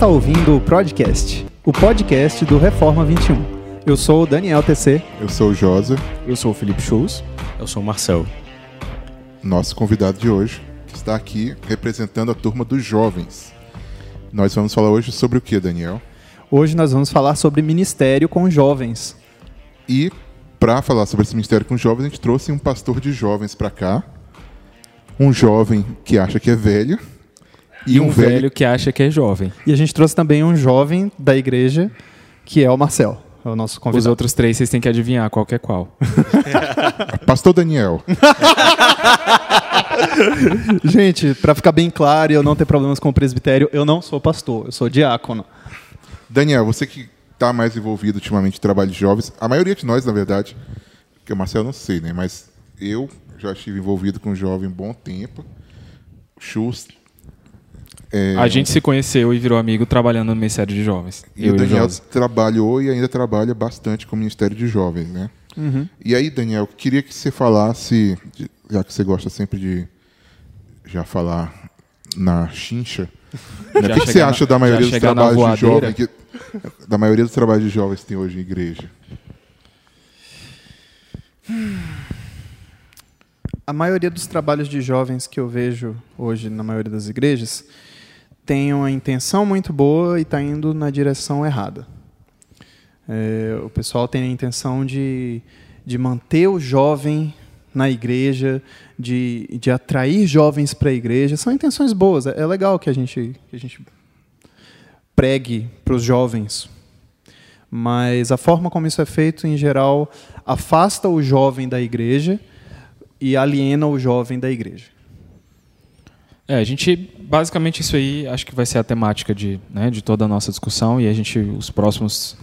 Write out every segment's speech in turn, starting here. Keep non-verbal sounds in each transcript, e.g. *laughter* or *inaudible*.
Você está ouvindo o Podcast, o podcast do Reforma 21. Eu sou o Daniel TC. Eu sou o Josa. Eu sou o Felipe Schulz. Eu sou o Marcel. Nosso convidado de hoje que está aqui representando a turma dos jovens. Nós vamos falar hoje sobre o que, Daniel? Hoje nós vamos falar sobre ministério com jovens. E para falar sobre esse ministério com jovens, a gente trouxe um pastor de jovens para cá. Um jovem que acha que é velho. E, um, um velho... velho que acha que é jovem. E a gente trouxe também um jovem da igreja, que é o Marcel. É o nosso convidado. Os outros três vocês têm que adivinhar qual que é qual. *laughs* Pastor Daniel. *laughs* Gente, para ficar bem claro e eu não ter problemas com o presbitério, eu não sou pastor, eu sou diácono. Daniel, você que está mais envolvido ultimamente em trabalho de jovens, a maioria de nós, na verdade, que o Marcelo não sei, né? Mas eu já estive envolvido com jovem um bom tempo. Chus. É... A gente se conheceu e virou amigo trabalhando no Ministério de Jovens. E o Daniel e trabalhou e ainda trabalha bastante com o Ministério de Jovens, né? Uhum. E aí, Daniel, queria que você falasse, já que você gosta sempre de já falar na chincha, *laughs* né? o que, que, você acha da maioria dos trabalhos de jovens que, da maioria dos trabalhos de jovens que tem hoje em igreja? A maioria dos trabalhos de jovens que eu vejo hoje na maioria das igrejas tem uma intenção muito boa e está indo na direção errada. É, o pessoal tem a intenção de, de manter o jovem na igreja, de, de atrair jovens para a igreja. São intenções boas. É, é legal que a gente, que a gente pregue para os jovens. Mas a forma como isso é feito, em geral, afasta o jovem da igreja e aliena o jovem da igreja. É, a gente basicamente isso aí acho que vai ser a temática de, né, de toda a nossa discussão e a gente os próximos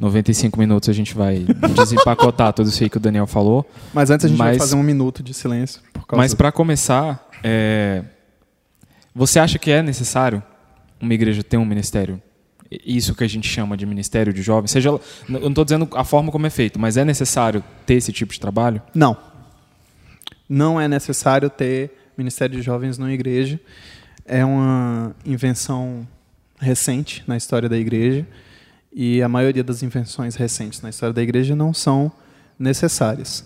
95 minutos a gente vai desempacotar tudo isso aí que o Daniel falou. Mas antes a gente Mas, vai fazer um minuto de silêncio. Mas para começar, é, você acha que é necessário uma igreja ter um ministério? Isso que a gente chama de ministério de jovens? Seja, eu não estou dizendo a forma como é feito, mas é necessário ter esse tipo de trabalho? Não. Não é necessário ter ministério de jovens numa igreja. É uma invenção recente na história da igreja e a maioria das invenções recentes na história da igreja não são necessárias.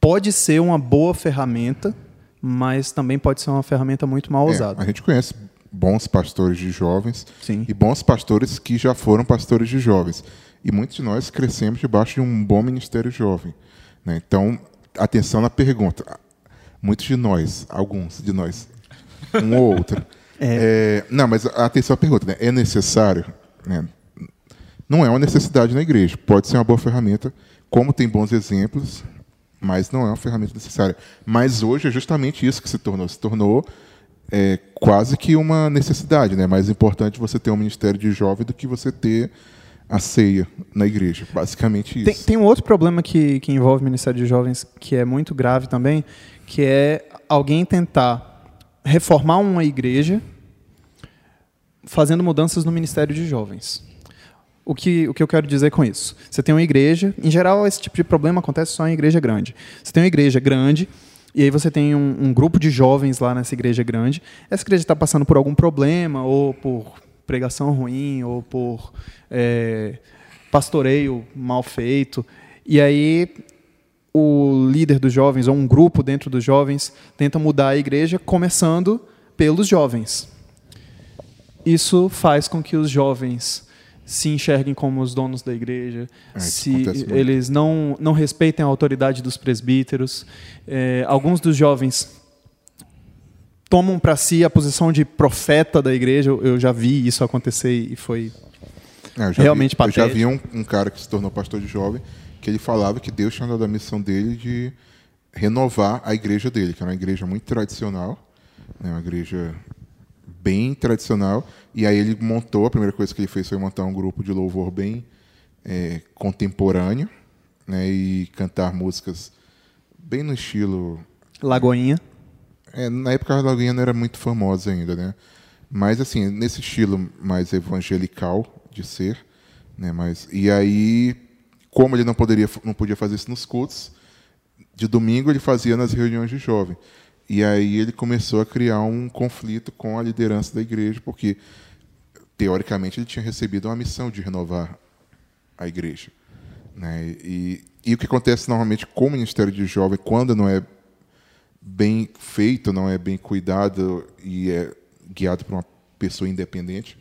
Pode ser uma boa ferramenta, mas também pode ser uma ferramenta muito mal é, usada. É, a gente conhece bons pastores de jovens Sim. e bons pastores que já foram pastores de jovens. E muitos de nós crescemos debaixo de um bom ministério jovem. Né? Então, atenção na pergunta. Muitos de nós, alguns de nós, um ou outro. *laughs* É. É, não, mas atenção à pergunta. Né? É necessário? Né? não é uma necessidade na igreja. Pode ser uma boa ferramenta, como tem bons exemplos, mas não é uma ferramenta necessária. Mas hoje é justamente isso que se tornou. Se tornou é, quase que uma necessidade. Né? Mais importante você ter um ministério de jovem do que você ter a ceia na igreja. Basicamente isso. Tem, tem um outro problema que, que envolve o ministério de jovens que é muito grave também, que é alguém tentar reformar uma igreja fazendo mudanças no ministério de jovens. O que, o que eu quero dizer com isso? Você tem uma igreja, em geral esse tipo de problema acontece só em igreja grande. Você tem uma igreja grande, e aí você tem um, um grupo de jovens lá nessa igreja grande. Essa igreja está passando por algum problema, ou por pregação ruim, ou por é, pastoreio mal feito. E aí o líder dos jovens, ou um grupo dentro dos jovens, tenta mudar a igreja, começando pelos jovens. Isso faz com que os jovens se enxerguem como os donos da igreja, é, se eles não, não respeitem a autoridade dos presbíteros. É, alguns dos jovens tomam para si a posição de profeta da igreja. Eu já vi isso acontecer e foi é, realmente vi, patético. Eu já vi um, um, cara que se tornou pastor de jovem que ele falava que Deus tinha dado a missão dele de renovar a igreja dele, que era uma igreja muito tradicional, né, uma igreja bem tradicional. E aí ele montou, a primeira coisa que ele fez foi montar um grupo de louvor bem é, contemporâneo, né, e cantar músicas bem no estilo Lagoinha. É, na época a Lagoinha não era muito famosa ainda, né? Mas assim, nesse estilo mais evangelical de ser, né? Mas e aí, como ele não poderia, não podia fazer isso nos cultos, de domingo ele fazia nas reuniões de jovem. E aí ele começou a criar um conflito com a liderança da igreja, porque teoricamente, ele tinha recebido uma missão de renovar a igreja. Né? E, e o que acontece normalmente com o Ministério de Jovem, quando não é bem feito, não é bem cuidado e é guiado por uma pessoa independente,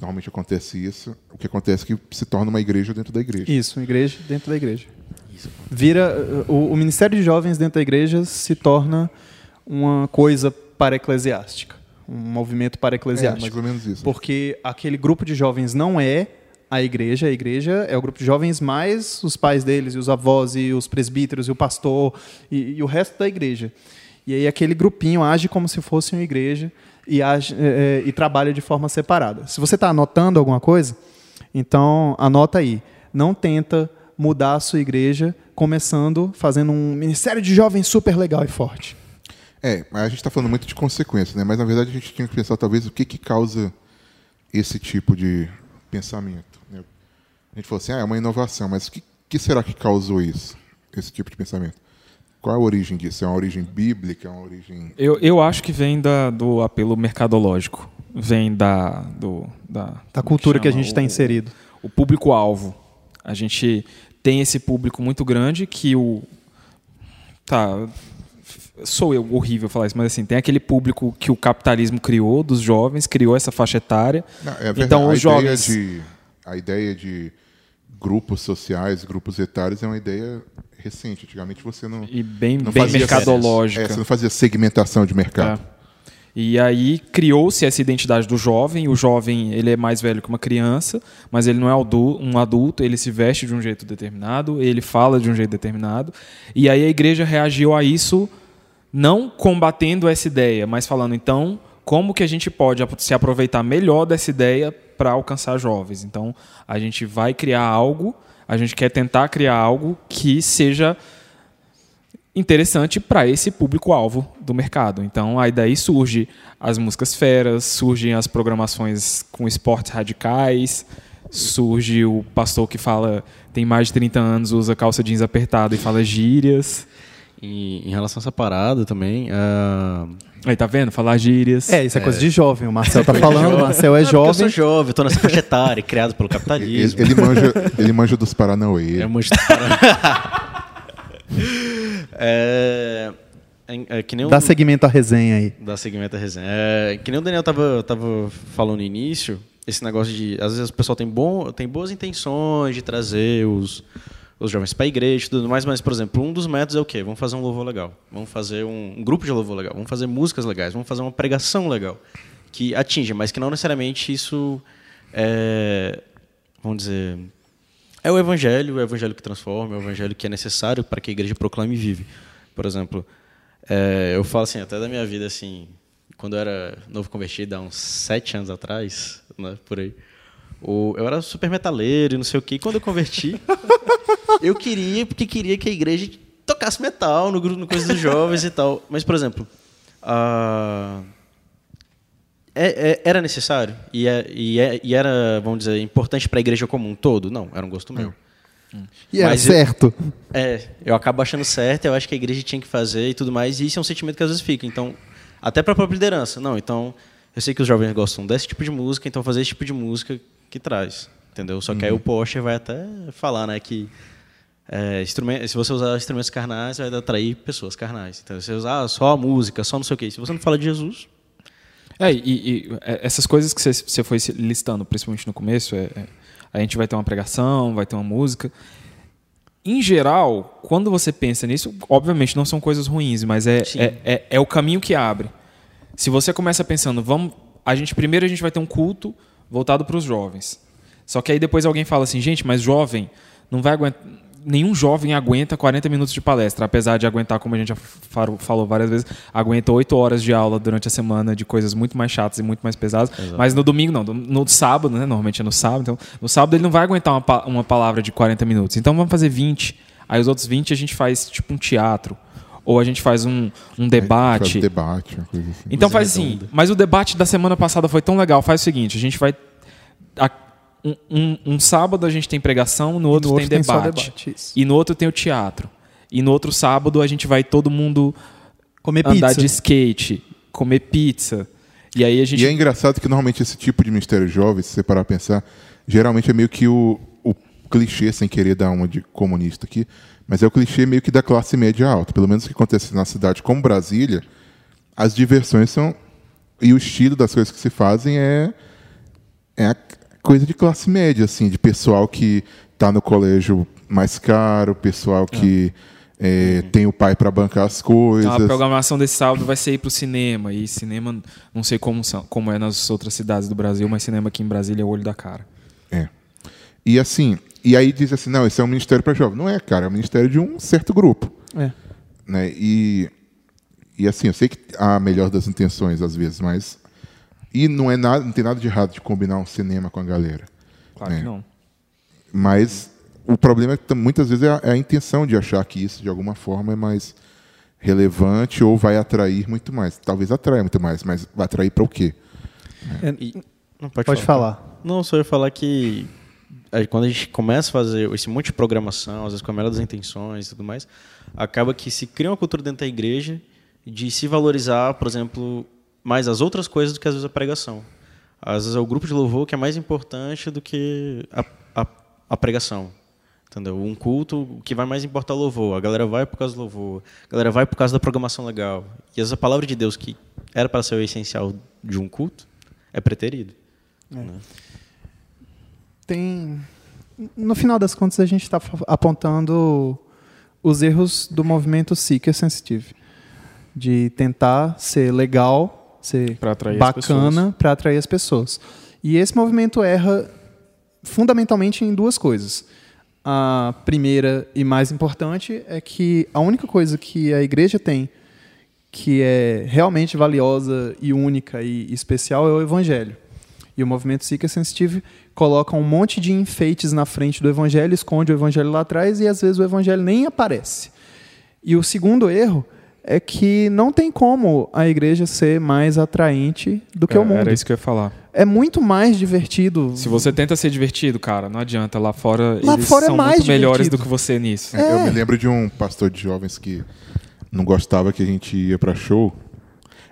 normalmente acontece isso, o que acontece é que se torna uma igreja dentro da igreja. Isso, uma igreja dentro da igreja. Isso. Vira o, o Ministério de Jovens dentro da igreja se torna uma coisa para eclesiástica, um movimento para eclesiástico. É, mais ou menos isso. Porque aquele grupo de jovens não é a igreja, a igreja é o grupo de jovens mais os pais deles, e os avós, e os presbíteros, e o pastor, e, e o resto da igreja. E aí aquele grupinho age como se fosse uma igreja e, age, é, e trabalha de forma separada. Se você está anotando alguma coisa, então anota aí. Não tenta mudar a sua igreja começando fazendo um ministério de jovens super legal e forte. É, a gente está falando muito de consequências, né? mas na verdade a gente tinha que pensar talvez o que, que causa esse tipo de pensamento. Né? A gente falou assim, ah, é uma inovação, mas o que, que será que causou isso, esse tipo de pensamento? Qual é a origem disso? É uma origem bíblica? É uma origem... Eu, eu acho que vem da, do apelo mercadológico. Vem da, do, da, da cultura que, que a gente está inserido. O público-alvo. A gente tem esse público muito grande que o. Tá. Sou eu horrível falar isso, mas assim, tem aquele público que o capitalismo criou, dos jovens, criou essa faixa etária. Não, é então, os jovens. De, a ideia de grupos sociais, grupos etários é uma ideia recente. Antigamente você não. E bem, não bem fazia, mercadológica. É, você não fazia segmentação de mercado. É. E aí criou-se essa identidade do jovem. O jovem ele é mais velho que uma criança, mas ele não é um adulto. Ele se veste de um jeito determinado, ele fala de um jeito determinado. E aí a igreja reagiu a isso, não combatendo essa ideia, mas falando então como que a gente pode se aproveitar melhor dessa ideia para alcançar jovens. Então a gente vai criar algo, a gente quer tentar criar algo que seja interessante para esse público-alvo do mercado. Então, aí daí surge as músicas feras, surgem as programações com esportes radicais, surge o pastor que fala tem mais de 30 anos, usa calça jeans apertada e fala gírias. E em relação a essa parada também. Uh... Aí tá vendo? Falar gírias. É, isso é, é, coisa de jovem. O Marcel tá *laughs* falando, o Marcel é jovem. eu sou jovem, eu tô nessa faixa etária, criado pelo capitalismo. Ele, ele, manja, ele manja dos Paranauê. Eu manjo dos Paranauê. *laughs* É, é, é, que nem Dá o, segmento à resenha aí. Dá segmento à resenha. É, que nem o Daniel tava, tava falando no início, esse negócio de. Às vezes o pessoal tem, bom, tem boas intenções de trazer os, os jovens para a igreja e tudo mais, mas, por exemplo, um dos métodos é o quê? Vamos fazer um louvor legal. Vamos fazer um, grupo de louvor legal. Vamos fazer músicas legais. Vamos fazer uma pregação legal. Que atinge, mas que não necessariamente isso. É, vamos dizer é o evangelho, o evangelho que transforma, é o evangelho que é necessário para que a igreja proclame e vive. Por exemplo, é, eu falo assim, até da minha vida, assim, quando eu era novo convertido, há uns sete anos atrás, né, por aí, o, eu era super metaleiro e não sei o quê. E quando eu converti, *laughs* eu queria, porque queria que a igreja tocasse metal no grupo, no coisa dos jovens e tal. Mas, por exemplo, a é, é, era necessário? E, é, e, é, e, era, vamos dizer, importante para a igreja como um todo? Não, era um gosto meu. Hum. E era certo. Eu, é, eu acabo achando certo, eu acho que a igreja tinha que fazer e tudo mais, e isso é um sentimento que às vezes fica. Então, até para a própria liderança. Não, então, eu sei que os jovens gostam desse tipo de música, então fazer esse tipo de música que traz. Entendeu? Só que aí o uhum. Porsche vai até falar, né, que é, se você usar instrumentos carnais, vai atrair pessoas carnais. Então, se você usar só a música, só não sei o quê, se você não fala de Jesus, é, e, e é, essas coisas que você foi listando, principalmente no começo, é, é, a gente vai ter uma pregação, vai ter uma música. Em geral, quando você pensa nisso, obviamente não são coisas ruins, mas é, é, é, é, o caminho que abre. Se você começa pensando, vamos, a gente primeiro a gente vai ter um culto voltado para os jovens. Só que aí depois alguém fala assim, gente, mas jovem não vai aguentar nenhum jovem aguenta 40 minutos de palestra, apesar de aguentar, como a gente já falou várias vezes, aguenta 8 horas de aula durante a semana de coisas muito mais chatas e muito mais pesadas. Exato. Mas no domingo não, no sábado, né? Normalmente é no sábado. Então, no sábado ele não vai aguentar uma, uma palavra de 40 minutos. Então vamos fazer 20. Aí os outros 20 a gente faz tipo um teatro ou a gente faz um, um debate. Faz debate, uma coisa assim. Então faz assim, mas o debate da semana passada foi tão legal, faz o seguinte, a gente vai a, um, um, um, sábado a gente tem pregação, no outro, no outro tem, tem debate. debate e no outro tem o teatro. E no outro sábado a gente vai todo mundo comer andar pizza. de skate, comer pizza. E aí a gente. E é engraçado que normalmente esse tipo de ministério jovem, se você parar a pensar, geralmente é meio que o clichê, sem querer dar uma de comunista aqui, mas é o clichê meio que da classe média alta. Pelo menos o que acontece na cidade como Brasília, as diversões são. E o estilo das coisas que se fazem é. É a coisa de classe média, assim, de pessoal que está no colégio mais caro, pessoal que. É, tem o pai para bancar as coisas. Então, a programação desse sábado vai ser ir para o cinema. E cinema, não sei como, são, como é nas outras cidades do Brasil, mas cinema aqui em Brasília é o olho da cara. É. E assim, e aí diz assim, não, esse é um ministério para jovens. Não é, cara, é um ministério de um certo grupo. É. Né? E, e assim, eu sei que há a melhor das intenções às vezes, mas e não é nada, não tem nada de errado de combinar um cinema com a galera. Claro né? que não. Mas o problema é que muitas vezes é a, é a, intenção de achar que isso, de alguma forma, é mais relevante ou vai atrair muito mais. Talvez atraia muito mais, mas vai atrair para o quê? É, e, não, pode, pode falar. falar. Não, só ia falar que quando a gente começa a fazer esse monte de programação, às vezes com a melhor das intenções e tudo mais, acaba que se cria uma cultura dentro da igreja de se valorizar, por exemplo, mais as outras coisas do que às vezes a pregação. Às vezes é o grupo de louvor que é mais importante do que a, a, a pregação. Entendeu? Um culto, o que vai mais importar é o louvor. A galera vai por causa do louvor. A galera vai por causa da programação legal. E essa palavra de Deus, que era para ser o essencial de um culto, é preterido. É. Né? Tem. No final das contas, a gente está apontando os erros do movimento Seeker Sensitive. De tentar ser legal, ser bacana para atrair as pessoas. E esse movimento erra fundamentalmente em duas coisas a primeira e mais importante é que a única coisa que a igreja tem que é realmente valiosa e única e especial é o evangelho. E o movimento Seeker Sensitive coloca um monte de enfeites na frente do evangelho, esconde o evangelho lá atrás e às vezes o evangelho nem aparece. E o segundo erro é que não tem como a igreja ser mais atraente do que é, o mundo. Era isso que eu ia falar. É muito mais divertido. Se você tenta ser divertido, cara, não adianta. Lá fora Lá eles fora é são é mais muito divertido. melhores do que você nisso. É. Eu me lembro de um pastor de jovens que não gostava que a gente ia para show.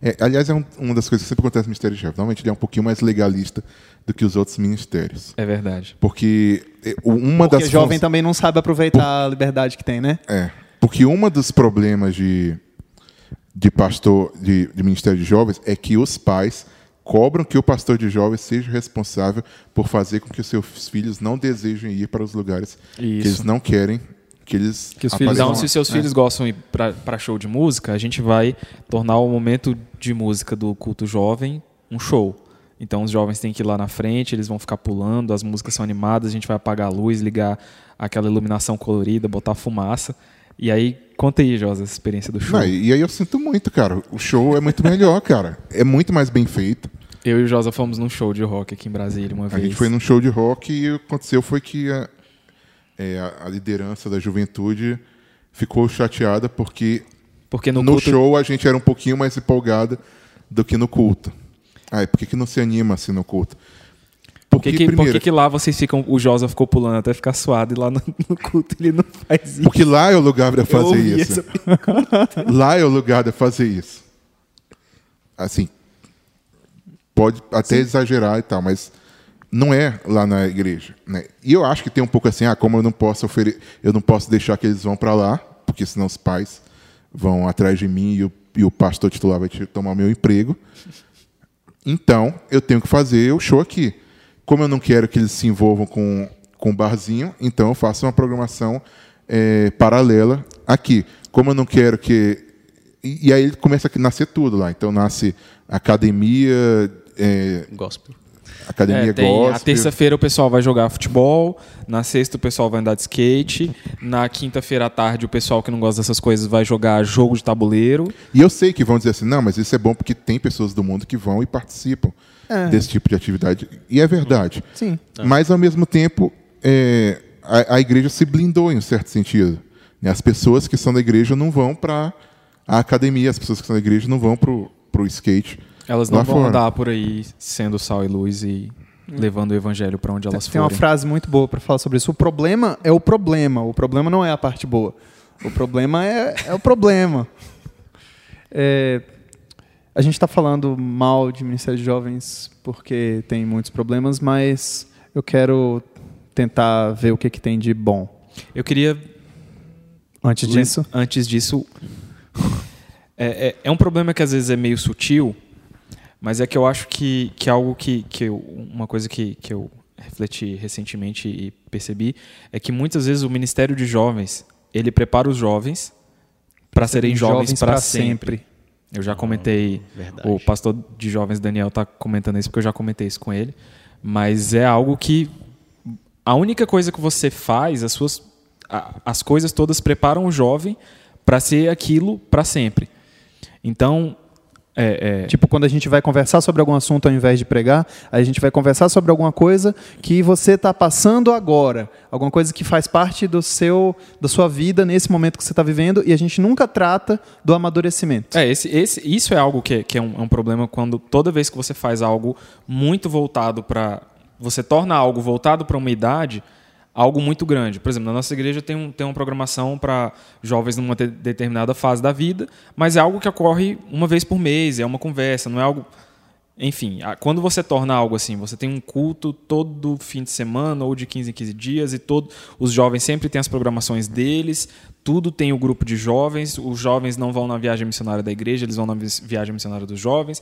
É, aliás, é um, uma das coisas que sempre acontece no Ministério de Jovens. Normalmente ele é um pouquinho mais legalista do que os outros ministérios. É verdade. Porque é, uma Porque das. o jovem também não sabe aproveitar Por... a liberdade que tem, né? É. Porque uma dos problemas de de pastor de, de ministério de jovens é que os pais cobram que o pastor de jovens seja responsável por fazer com que os seus filhos não desejem ir para os lugares Isso. que eles não querem que eles que os filhos então se seus é. filhos gostam de ir para show de música a gente vai tornar o momento de música do culto jovem um show então os jovens têm que ir lá na frente eles vão ficar pulando as músicas são animadas a gente vai apagar a luz ligar aquela iluminação colorida botar fumaça e aí, conta aí, Josa, essa experiência do show. Não, e aí eu sinto muito, cara. O show é muito melhor, cara. É muito mais bem feito. Eu e o Josa fomos num show de rock aqui em Brasília uma vez. A gente foi num show de rock e o que aconteceu foi que a, é, a liderança da juventude ficou chateada porque, porque no, no culto... show a gente era um pouquinho mais empolgada do que no culto. Ai, por que, que não se anima assim no culto? Por que, que, por que, que lá vocês ficam. O Josa ficou pulando até ficar suado e lá no, *laughs* no culto ele não faz isso? Porque lá é o lugar de fazer isso. lá é o lugar de fazer isso. Assim. Pode até Sim. exagerar e tal, mas não é lá na igreja. Né? E eu acho que tem um pouco assim, ah, como eu não posso eu não posso deixar que eles vão para lá, porque senão os pais vão atrás de mim e o, e o pastor titular vai tomar meu emprego. Então, eu tenho que fazer o show aqui. Como eu não quero que eles se envolvam com, com o barzinho, então eu faço uma programação é, paralela aqui. Como eu não quero que. E, e, aí começa a nascer tudo lá. Então nasce academia. É, gospel. Academia é, tem, gospel. A terça-feira o pessoal vai jogar futebol, na sexta o pessoal vai andar de skate, na quinta-feira à tarde o pessoal que não gosta dessas coisas vai jogar jogo de tabuleiro. E eu sei que vão dizer assim, não, mas isso é bom porque tem pessoas do mundo que vão e participam é. desse tipo de atividade. E é verdade. Sim. Mas, ao mesmo tempo, é, a, a, igreja se blindou em um certo sentido. Né? As pessoas que são da igreja não vão para a academia, as pessoas que são da igreja não vão para o skate. Elas não vão fora. andar por aí sendo sal e luz e levando o evangelho para onde elas Tem forem. Tem uma frase muito boa para falar sobre isso. O problema é o problema. O problema não é a parte boa. O problema é, é o problema. *laughs* É, a gente está falando mal de Ministério de Jovens porque tem muitos problemas, mas eu quero tentar ver o que, que tem de bom. Eu queria. Antes disso? Antes disso. *laughs* É, é, é, um problema que às vezes é meio sutil, mas é que eu acho que, que algo que, que eu, uma coisa que, que eu refleti recentemente e percebi é que muitas vezes o Ministério de Jovens ele prepara os jovens para serem jovens, jovens para sempre. sempre. Eu já comentei, oh, o pastor de jovens Daniel está comentando isso porque eu já comentei isso com ele, mas é algo que a única coisa que você faz, as suas as coisas todas preparam o jovem para ser aquilo para sempre. Então, é, é... Tipo, quando a gente vai conversar sobre algum assunto ao invés de pregar, a gente vai conversar sobre alguma coisa que você está passando agora, alguma coisa que faz parte do seu, da sua vida nesse momento que você está vivendo, e a gente nunca trata do amadurecimento. É, esse, esse, isso é algo que, que é, um, é um problema quando toda vez que você faz algo muito voltado para. Você torna algo voltado para uma idade, algo muito grande. Por exemplo, na nossa igreja tem, um, tem uma programação para jovens numa de, determinada fase da vida, mas é algo que ocorre uma vez por mês, é uma conversa, não é algo. Enfim, quando você torna algo assim, você tem um culto todo fim de semana ou de 15 em 15 dias e todo, os jovens sempre têm as programações deles, tudo tem o grupo de jovens, os jovens não vão na viagem missionária da igreja, eles vão na viagem missionária dos jovens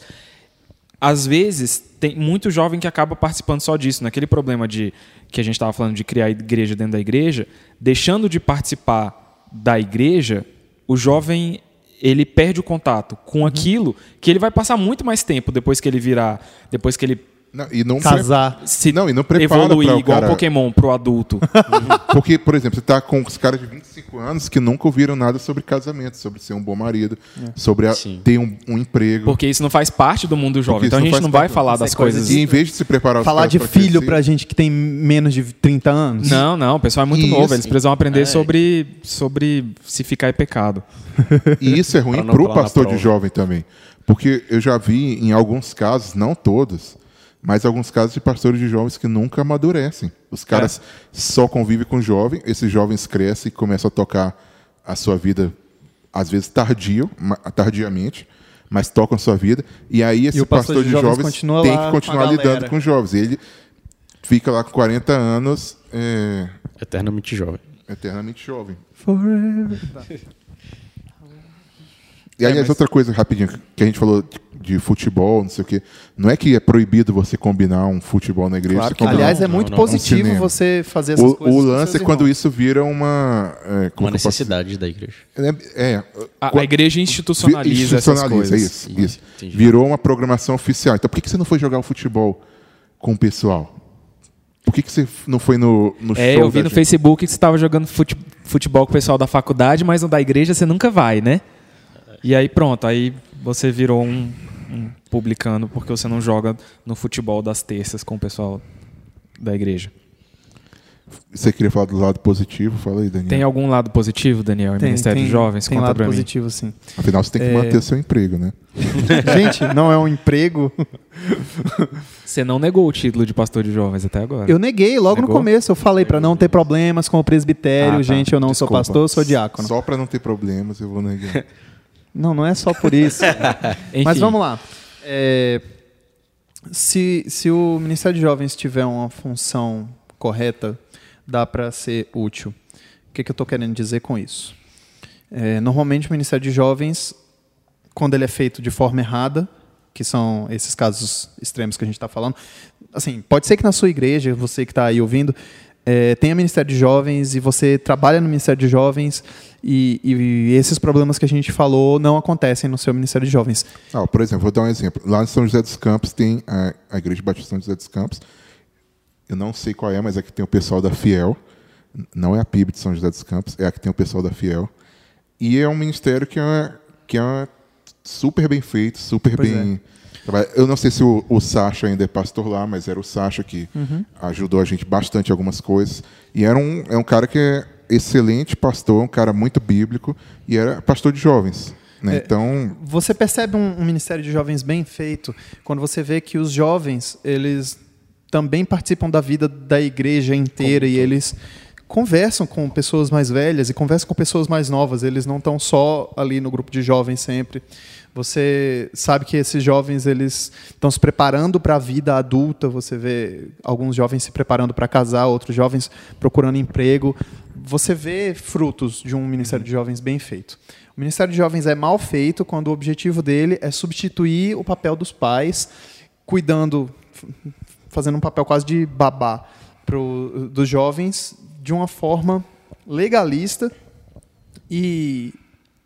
às vezes tem muito jovem que acaba participando só disso, naquele problema de que a gente estava falando de criar igreja dentro da igreja, deixando de participar da igreja, o jovem ele perde o contato com uhum. aquilo que ele vai passar muito mais tempo depois que ele virar, depois que ele não, e não casar, se não, e não evoluir igual cara... Pokémon pro adulto. *laughs* Porque, por exemplo, você está com os caras de 25 anos que nunca ouviram nada sobre casamento, sobre ser um bom marido, é. sobre a, ter um, um, emprego. Porque isso não faz parte do mundo jovem. Então a gente não vai falar das coisas. E em vez de se preparar os Falar de pra filho crescer... pra gente que tem menos de 30 anos. Não, não, o pessoal é muito isso. novo. Eles precisam aprender é. sobre, sobre se ficar é pecado. *laughs* E isso é ruim pro pastor de jovem também. Porque eu já vi em alguns casos, não todos, mas alguns casos de pastores de jovens que nunca amadurecem. Os caras é. só convivem com jovens, esses jovens crescem e começam a tocar a sua vida, às vezes tardio, tardiamente, mas tocam a sua vida. E aí esse e pastor, pastor, de, jovens, jovens tem que continuar lidando com jovens. Ele fica lá com 40 anos. É... Eternamente jovem. Eternamente jovem. Forever. E aí, é, mas... outra coisa, rapidinho, que a gente falou de futebol, não sei o quê. Não é que é proibido você combinar um futebol na igreja. Claro que, aliás, é muito não, não, positivo um você fazer essas o, coisas. O lance é quando isso vira uma. É, uma necessidade da igreja. É, é a, a, igreja institucionaliza, institucionaliza essas coisas. Isso, isso. Virou uma programação oficial. Então por que, que você não foi jogar o futebol com o pessoal? Por que, que você não foi no, no é, show? É, eu vi no gente? Facebook que você estava jogando futebol com o pessoal da faculdade, mas no da igreja você nunca vai, né? E aí pronto, aí você virou um, um publicano porque você não joga no futebol das terças com o pessoal da igreja. Você queria falar do lado positivo? Fala aí, Daniel. Tem algum lado positivo, Daniel, em tem, Ministério tem, de Jovens? Tem Conta lado positivo, sim. Afinal, você tem que é... manter seu emprego, né? *laughs* *laughs* Gente, não é um emprego. Você não negou o título de pastor de jovens até agora? Eu neguei logo negou? no começo. Eu falei para não ter problemas com o presbitério. Ah, tá. Gente, eu não Desculpa. sou pastor, eu sou diácono. Só para não ter problemas, eu vou negar. *laughs* Não, não é só por isso. *laughs* Mas vamos lá. É, se, se o Ministério de Jovens tiver uma função correta, dá para ser útil. O que, que eu estou querendo dizer com isso? É, normalmente o Ministério de Jovens, quando ele é feito de forma errada, que são esses casos extremos que a gente está falando, assim, pode ser que na sua igreja, você que está aí ouvindo, é, tenha Ministério de Jovens e você trabalha no Ministério de Jovens e, e, esses problemas que a gente falou não acontecem no seu Ministério de Jovens. Ah, por exemplo, vou dar um exemplo. Lá em São José dos Campos tem a, a Igreja Batista São José dos Campos. Eu não sei qual é, mas é que tem o pessoal da Fiel. Não é a PIB de São José dos Campos, é a que tem o pessoal da Fiel. E é um ministério que é, que é super bem feito, super pois bem. É eu não sei se o, o Sacha ainda é pastor lá, mas era o Sacha que uhum. ajudou a gente bastante em algumas coisas. E era um, é um cara que é excelente pastor, um cara muito bíblico, e era pastor de jovens. Né? É, então você percebe um, um, ministério de jovens bem feito quando você vê que os jovens eles também participam da vida da igreja inteira e eles conversam com pessoas mais velhas e conversam com pessoas mais novas. Eles não estão só ali no grupo de jovens sempre. Você sabe que esses jovens eles estão se preparando para a vida adulta. Você vê alguns jovens se preparando para casar, outros jovens procurando emprego. Você vê frutos de um ministério de jovens bem feito. O ministério de jovens é mal feito quando o objetivo dele é substituir o papel dos pais, cuidando, fazendo um papel quase de babá pro, dos jovens de uma forma legalista e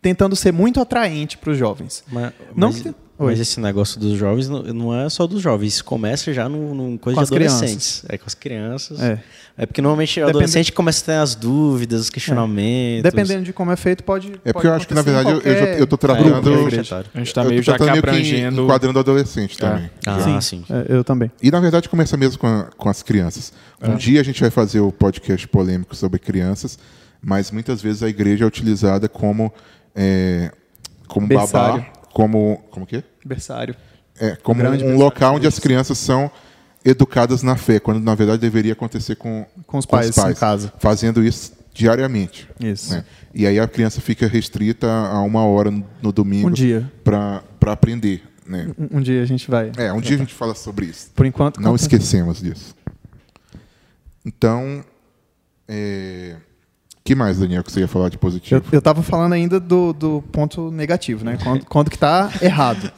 tentando ser muito atraente para os jovens. Mas, não mas, que... mas, esse negócio dos jovens não, não, é só dos jovens, isso começa já num, num coisa com de adolescentes. Crianças. É com as crianças. É, é porque normalmente o adolescente começa a ter as dúvidas, os questionamentos. É. Dependendo de como é feito, pode. É porque pode eu acho que, na verdade, eu, eu estou tratando. a gente está meio já que abrangendo. Enquadrando adolescente é. também. Ah, sim. sim. É, eu também. E na verdade começa mesmo com, a, com as crianças. Um dia a gente vai fazer o podcast polêmico sobre crianças, mas muitas vezes a igreja é utilizada como é, como berçário. babá, como como que? Berçário. É, como um, um local onde as crianças são educadas na fé, quando na verdade deveria acontecer com, com os, com pais, os pais, em casa. Fazendo isso diariamente. Isso. Né? E aí a criança fica restrita a uma hora no domingo um dia para aprender. Né? Um, um, dia a gente vai. É, um dia a gente fala sobre isso. Por enquanto. Não esquecemos disso. Então, é que mais, Daniel, que você ia falar de positivo? Eu estava falando ainda do, do ponto negativo, né? Quando, *laughs* quando que está errado.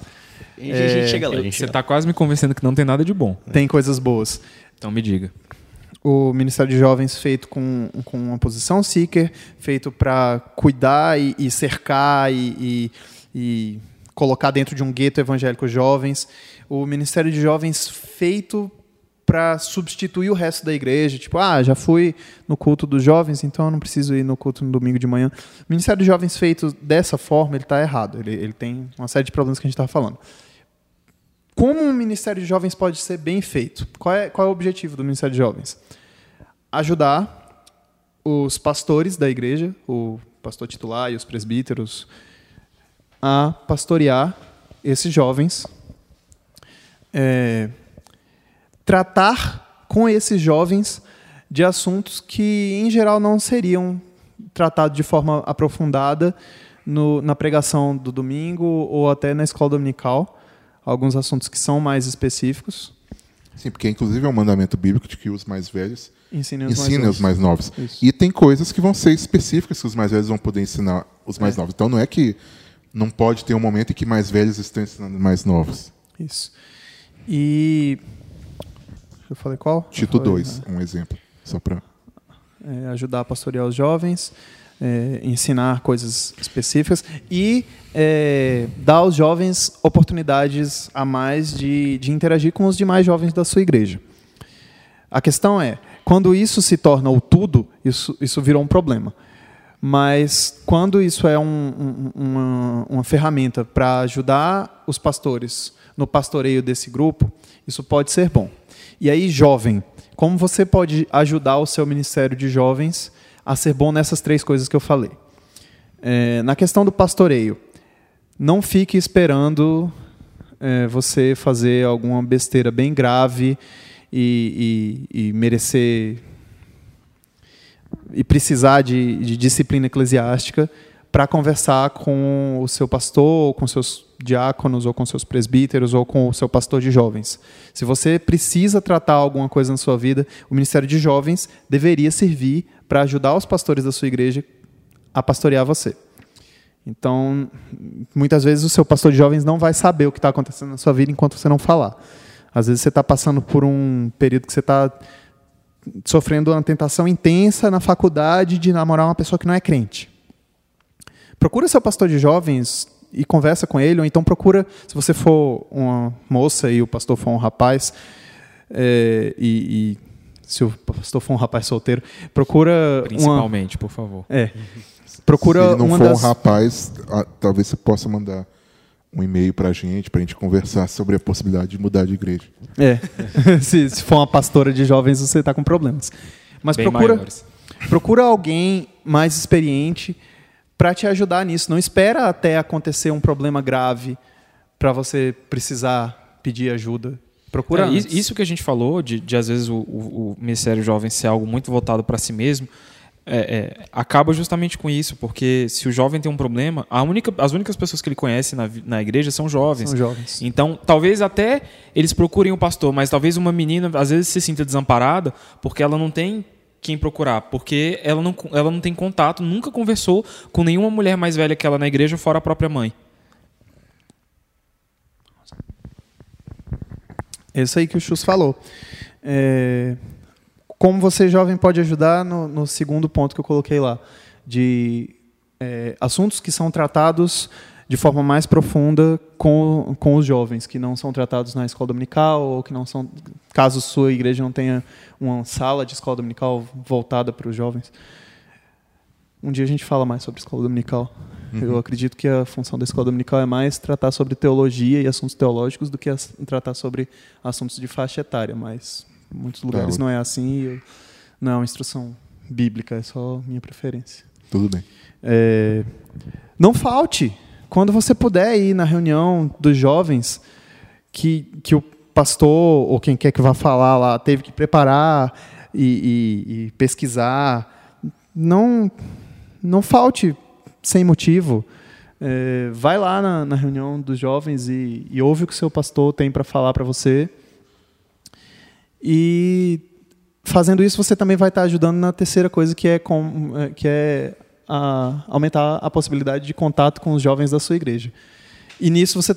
A gente, é, a gente chega lá. Gente você está quase me convencendo que não tem nada de bom. Tem coisas boas. Então me diga. O Ministério de Jovens feito com, com uma posição seeker, feito para cuidar e, e cercar e, e, e colocar dentro de um gueto evangélico jovens. O Ministério de Jovens feito para substituir o resto da igreja. Tipo, ah, já fui no culto dos jovens, então eu não preciso ir no culto no domingo de manhã. O Ministério de Jovens feito dessa forma, ele está errado. Ele, ele tem uma série de problemas que a gente estava falando. Como um Ministério de Jovens pode ser bem feito? Qual é, qual é o objetivo do Ministério de Jovens? Ajudar os pastores da igreja, o pastor titular e os presbíteros, a pastorear esses jovens. É, tratar com esses jovens de assuntos que, em geral, não seriam tratados de forma aprofundada no, na pregação do domingo ou até na escola dominical. Alguns assuntos que são mais específicos. Sim, porque inclusive é um mandamento bíblico de que os mais velhos ensinem os ensine mais os mais novos. E tem coisas que vão ser específicas que os mais velhos vão poder ensinar os mais é. novos. Então não é que não pode ter um momento em que mais velhos estão ensinando mais novos. Isso. E eu falei qual? Tito 2, né? um exemplo, só para é, ajudar a pastorear os jovens, é, ensinar coisas específicas e é, dar aos jovens oportunidades a mais de, de interagir com os demais jovens da sua igreja. A questão é, quando isso se torna o tudo, isso, isso virou um problema. Mas quando isso é um, um, uma, uma ferramenta para ajudar os pastores no pastoreio desse grupo, isso pode ser bom. E aí, jovem, como você pode ajudar o seu ministério de jovens a ser bom nessas três coisas que eu falei? É, na questão do pastoreio, não fique esperando é, você fazer alguma besteira bem grave e, e, e merecer e precisar de, de disciplina eclesiástica para conversar com o seu pastor, com seus diáconos, ou com seus presbíteros, ou com o seu pastor de jovens. Se você precisa tratar alguma coisa na sua vida, o Ministério de Jovens deveria servir para ajudar os pastores da sua igreja a pastorear você. Então, muitas vezes o seu pastor de jovens não vai saber o que está acontecendo na sua vida enquanto você não falar. Às vezes você está passando por um período que você está sofrendo uma tentação intensa na faculdade de namorar uma pessoa que não é crente procura seu pastor de jovens e conversa com ele, ou então procura, se você for uma moça e o pastor for um rapaz, é, e, e, se o pastor for um rapaz solteiro, procura. Principalmente, uma, por favor. É. Procura se ele não uma for das... um rapaz, talvez você possa mandar um e-mail para a gente, para a gente conversar sobre a possibilidade de mudar de igreja. É. *laughs* se, se, for uma pastora de jovens, você está com problemas. Mas Bem procura, procura alguém mais experiente para te ajudar nisso. Não espera até acontecer um problema grave para você precisar pedir ajuda Procura é, Isso que a gente falou, de, de às vezes o, o, o Ministério Jovem ser algo muito voltado para si mesmo, é, é, acaba justamente com isso, porque se o jovem tem um problema, a única, as únicas pessoas que ele conhece na, na igreja são jovens. São jovens. Então, talvez até eles procurem o um pastor, mas talvez uma menina às vezes se sinta desamparada porque ela não tem quem procurar, porque ela não, ela não tem contato, nunca conversou com nenhuma mulher mais velha que ela na igreja, fora a própria mãe. Isso aí que o Chus falou. É, como você, jovem, pode ajudar no, no segundo ponto que eu coloquei lá, de é, assuntos que são tratados de forma mais profunda com, com os jovens, que não são tratados na escola dominical, ou que não são, caso sua igreja não tenha uma sala de escola dominical voltada para os jovens. Um dia a gente fala mais sobre escola dominical. Uhum. Eu acredito que a função da escola dominical é mais tratar sobre teologia e assuntos teológicos do que tratar sobre assuntos de faixa etária, mas em muitos lugares tá. não é assim. não é uma instrução bíblica, é só minha preferência. Tudo bem. É, não falte. Quando você puder ir na reunião dos jovens, que, que o pastor ou quem quer que vá falar lá teve que preparar e, e, e pesquisar, não, não falte sem motivo. É, vai lá na, na, reunião dos jovens e, e ouve o que o seu pastor tem para falar para você e fazendo isso, você também vai estar ajudando na terceira coisa, que é, com, é, que é a, aumentar a possibilidade de contato com os jovens da sua igreja. E nisso, você,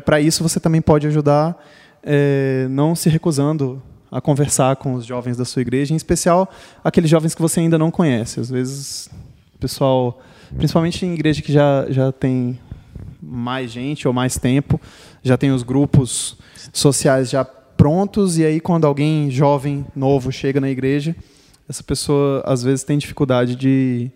para isso, você também pode ajudar é, não se recusando a conversar com os jovens da sua igreja, em especial aqueles jovens que você ainda não conhece. Às vezes, o pessoal, principalmente em igreja que já, já tem mais gente ou mais tempo, já tem os grupos sociais já prontos, e aí quando alguém jovem, novo, chega na igreja, essa pessoa às vezes tem dificuldade de,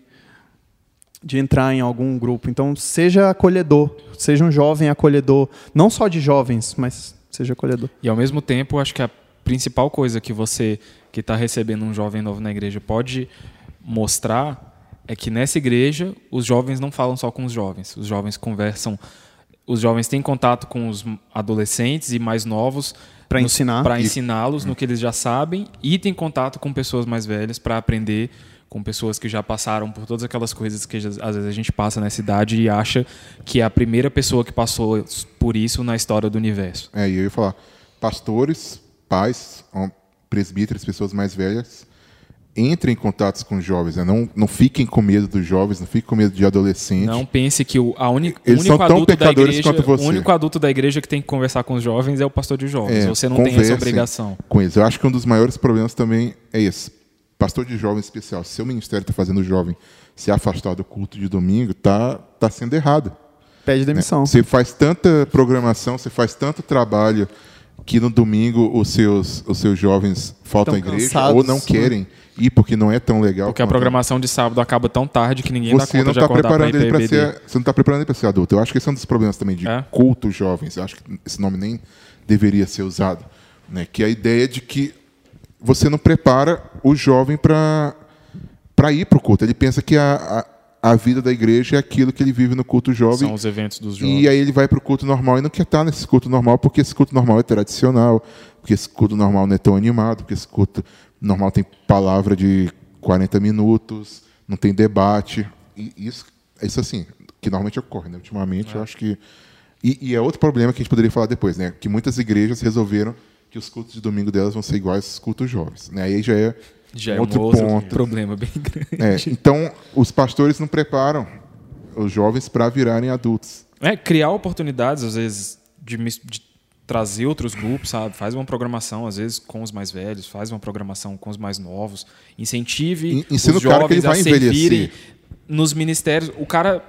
de entrar em algum grupo. Então, seja acolhedor, seja um jovem acolhedor, não só de jovens, mas seja acolhedor. E ao mesmo tempo, acho que a principal coisa que você que está recebendo um jovem novo na igreja pode mostrar é que nessa igreja os jovens não falam só com os jovens, os jovens conversam, os jovens têm contato com os adolescentes e mais novos para ensinar. Para ensiná-los no que eles já sabem e tem contato com pessoas mais velhas para aprender com pessoas que já passaram por todas aquelas coisas que às vezes a gente passa nessa idade e acha que é a primeira pessoa que passou por isso na história do universo. É, e eu ia falar, pastores, pais, presbíteros, pessoas mais velhas, entrem em contatos com jovens, né? não, não fiquem com medo dos jovens, não fiquem com medo de adolescentes. Não pense que o, a única, Eles único são tão pecadores igreja, quanto você. O único adulto da igreja que tem que conversar com os jovens é o pastor de jovens. É, você não tem essa obrigação. Com eles. Eu acho que um dos maiores problemas também é esse. Pastor de jovens especial, se seu ministério está fazendo o jovem se afastar do culto de domingo, está tá sendo errado. Pede demissão. Né? Você faz tanta programação, você faz tanto trabalho que no domingo os seus, os seus jovens faltam à igreja cansados, ou não né? querem ir porque não é tão legal. Porque a programação de sábado acaba tão tarde que ninguém você dá conta não de tá preparando ele para ser Você não está preparando ele para ser adulto. Eu acho que esse é um dos problemas também de é? cultos jovens. Eu acho que esse nome nem deveria ser usado. Né? Que é a ideia de que você não prepara o jovem para ir para o culto. Ele pensa que a, a, a, vida da igreja é aquilo que ele vive no culto jovem. São os eventos dos jovens. E aí ele vai para o culto normal e não quer estar nesse culto normal porque esse culto normal é tradicional, porque esse culto normal não é tão animado, porque esse culto normal tem palavra de 40 minutos, não tem debate. E isso, isso assim, que normalmente ocorre, né? Ultimamente, é. eu acho que. E, e, é outro problema que a gente poderia falar depois, né? Que muitas igrejas resolveram que os cultos de domingo delas vão ser iguais aos cultos jovens. Né? Aí já é já é outro, um outro ponto. problema bem grande. É, então, os pastores não preparam os jovens para virarem adultos. É, criar oportunidades, às vezes, de, de trazer outros grupos, sabe? Faz uma programação, às vezes, com os mais velhos, faz uma programação com os mais novos, incentive Ensina os jovens a servirem nos ministérios. O cara...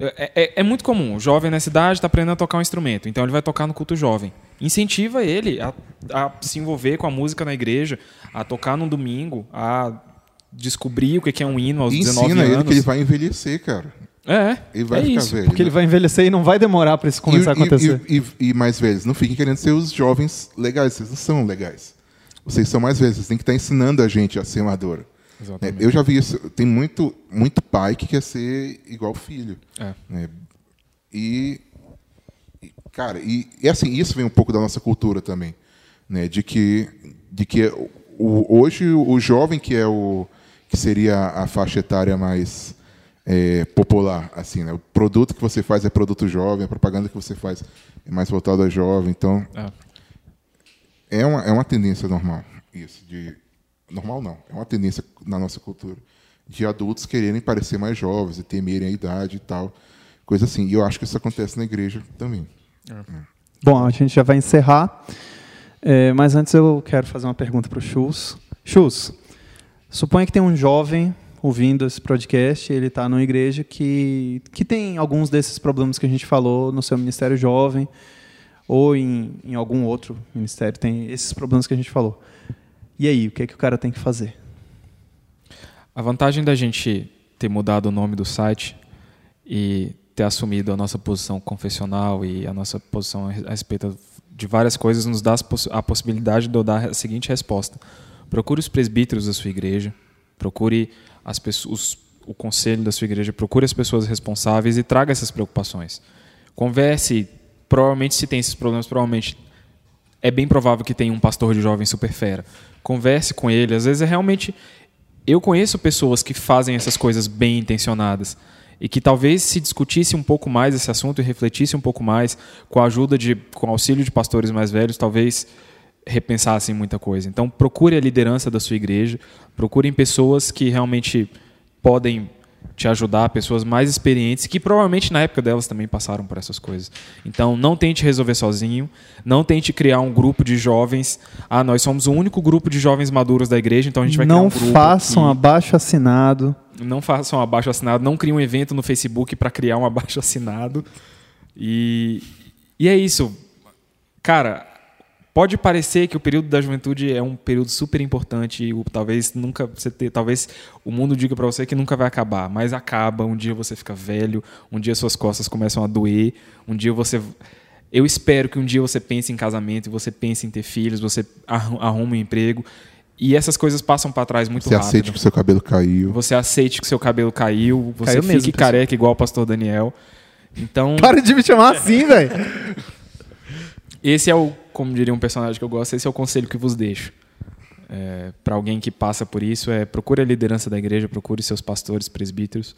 É, é, é, muito comum, o jovem nessa idade está aprendendo a tocar um instrumento, então ele vai tocar no culto jovem. Incentiva ele a, a se envolver com a música na igreja, a tocar no domingo, a descobrir o que é um hino aos Ensina 19 anos. Ensina ele que ele vai envelhecer, cara. É, ele vai é ficar isso, velho. Porque né? ele vai envelhecer e não vai demorar para isso começar e, a acontecer. E, e, e, mais velhos, não fiquem querendo ser os jovens legais, vocês não são legais. Vocês são mais velhos, vocês têm que estar ensinando a gente a ser maduro. Né? Eu já vi isso, tem muito, muito pai que quer ser igual filho. É. Né? E, cara, e, e assim, isso vem um pouco da nossa cultura também. né, de que, de que o, hoje o jovem que é o que seria a faixa etária mais é, popular, assim, né? O produto que você faz é produto jovem, a propaganda que você faz é mais voltada a jovem, então é, é uma, é uma tendência normal isso de normal não, é uma tendência na nossa cultura de adultos quererem parecer mais jovens e temerem a idade e tal, coisa assim. E eu acho que isso acontece na igreja também. É. Bom, a gente já vai encerrar, é, mas antes eu quero fazer uma pergunta para o Chus. Chus, suponha que tem um jovem ouvindo esse podcast, ele está numa igreja que, que tem alguns desses problemas que a gente falou no seu ministério jovem, ou em, em algum outro ministério, tem esses problemas que a gente falou. E aí, o que é que o cara tem que fazer? A vantagem da gente ter mudado o nome do site e ter assumido a nossa posição confessional e a nossa posição a respeito de várias coisas nos dá a possibilidade de eu dar a seguinte resposta: procure os presbíteros da sua igreja, procure as pessoas, o conselho da sua igreja, procure as pessoas responsáveis e traga essas preocupações. Converse, provavelmente se tem esses problemas, provavelmente é bem provável que tenha um pastor de jovens super fera. Converse com ele. Às vezes é realmente. Eu conheço pessoas que fazem essas coisas bem intencionadas e que talvez se discutisse um pouco mais esse assunto e refletisse um pouco mais com a ajuda de, com o auxílio de pastores mais velhos, talvez repensassem muita coisa. Então procure a liderança da sua igreja, procurem pessoas que realmente podem te ajudar, pessoas mais experientes que provavelmente na época delas também passaram por essas coisas. Então, não tente resolver sozinho, não tente criar um grupo de jovens. Ah, nós somos o único grupo de jovens maduros da igreja, então a gente vai não criar um grupo. Não façam que... abaixo assinado. Não façam abaixo assinado, não criem um evento no Facebook para criar um abaixo assinado. E, e é isso. Cara, Pode parecer que o período da juventude é um período super importante e talvez nunca você ter, talvez o mundo diga para você que nunca vai acabar, mas acaba, um dia você fica velho, um dia suas costas começam a doer, um dia você eu espero que um dia você pense em casamento, você pense em ter filhos, você arruma um emprego e essas coisas passam para trás muito você rápido. Você aceite que seu cabelo caiu. Você aceite que seu cabelo caiu, você caiu fique mesmo, careca igual o pastor Daniel. Então Para de me chamar assim, velho. Esse é o, como diria um personagem que eu gosto, esse é o conselho que vos deixo. É, para alguém que passa por isso, é procure a liderança da igreja, procure seus pastores, presbíteros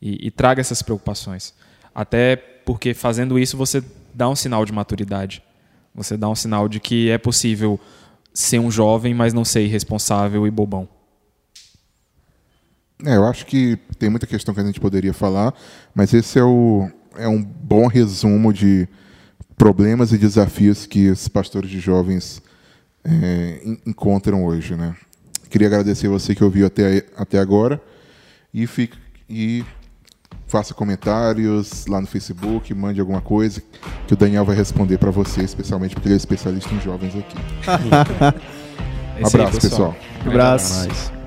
e, e traga essas preocupações. Até porque fazendo isso você dá um sinal de maturidade. Você dá um sinal de que é possível ser um jovem, mas não ser irresponsável e bobão. É, eu acho que tem muita questão que a gente poderia falar, mas esse é, o, é um bom resumo de problemas e desafios que os pastores de jovens é, encontram hoje. Né? Queria agradecer você que ouviu até, até agora e, fique, e faça comentários lá no Facebook, mande alguma coisa que o Daniel vai responder para você, especialmente porque ele é especialista em jovens aqui. um *laughs* abraço, pessoal. pessoal. Um abraço.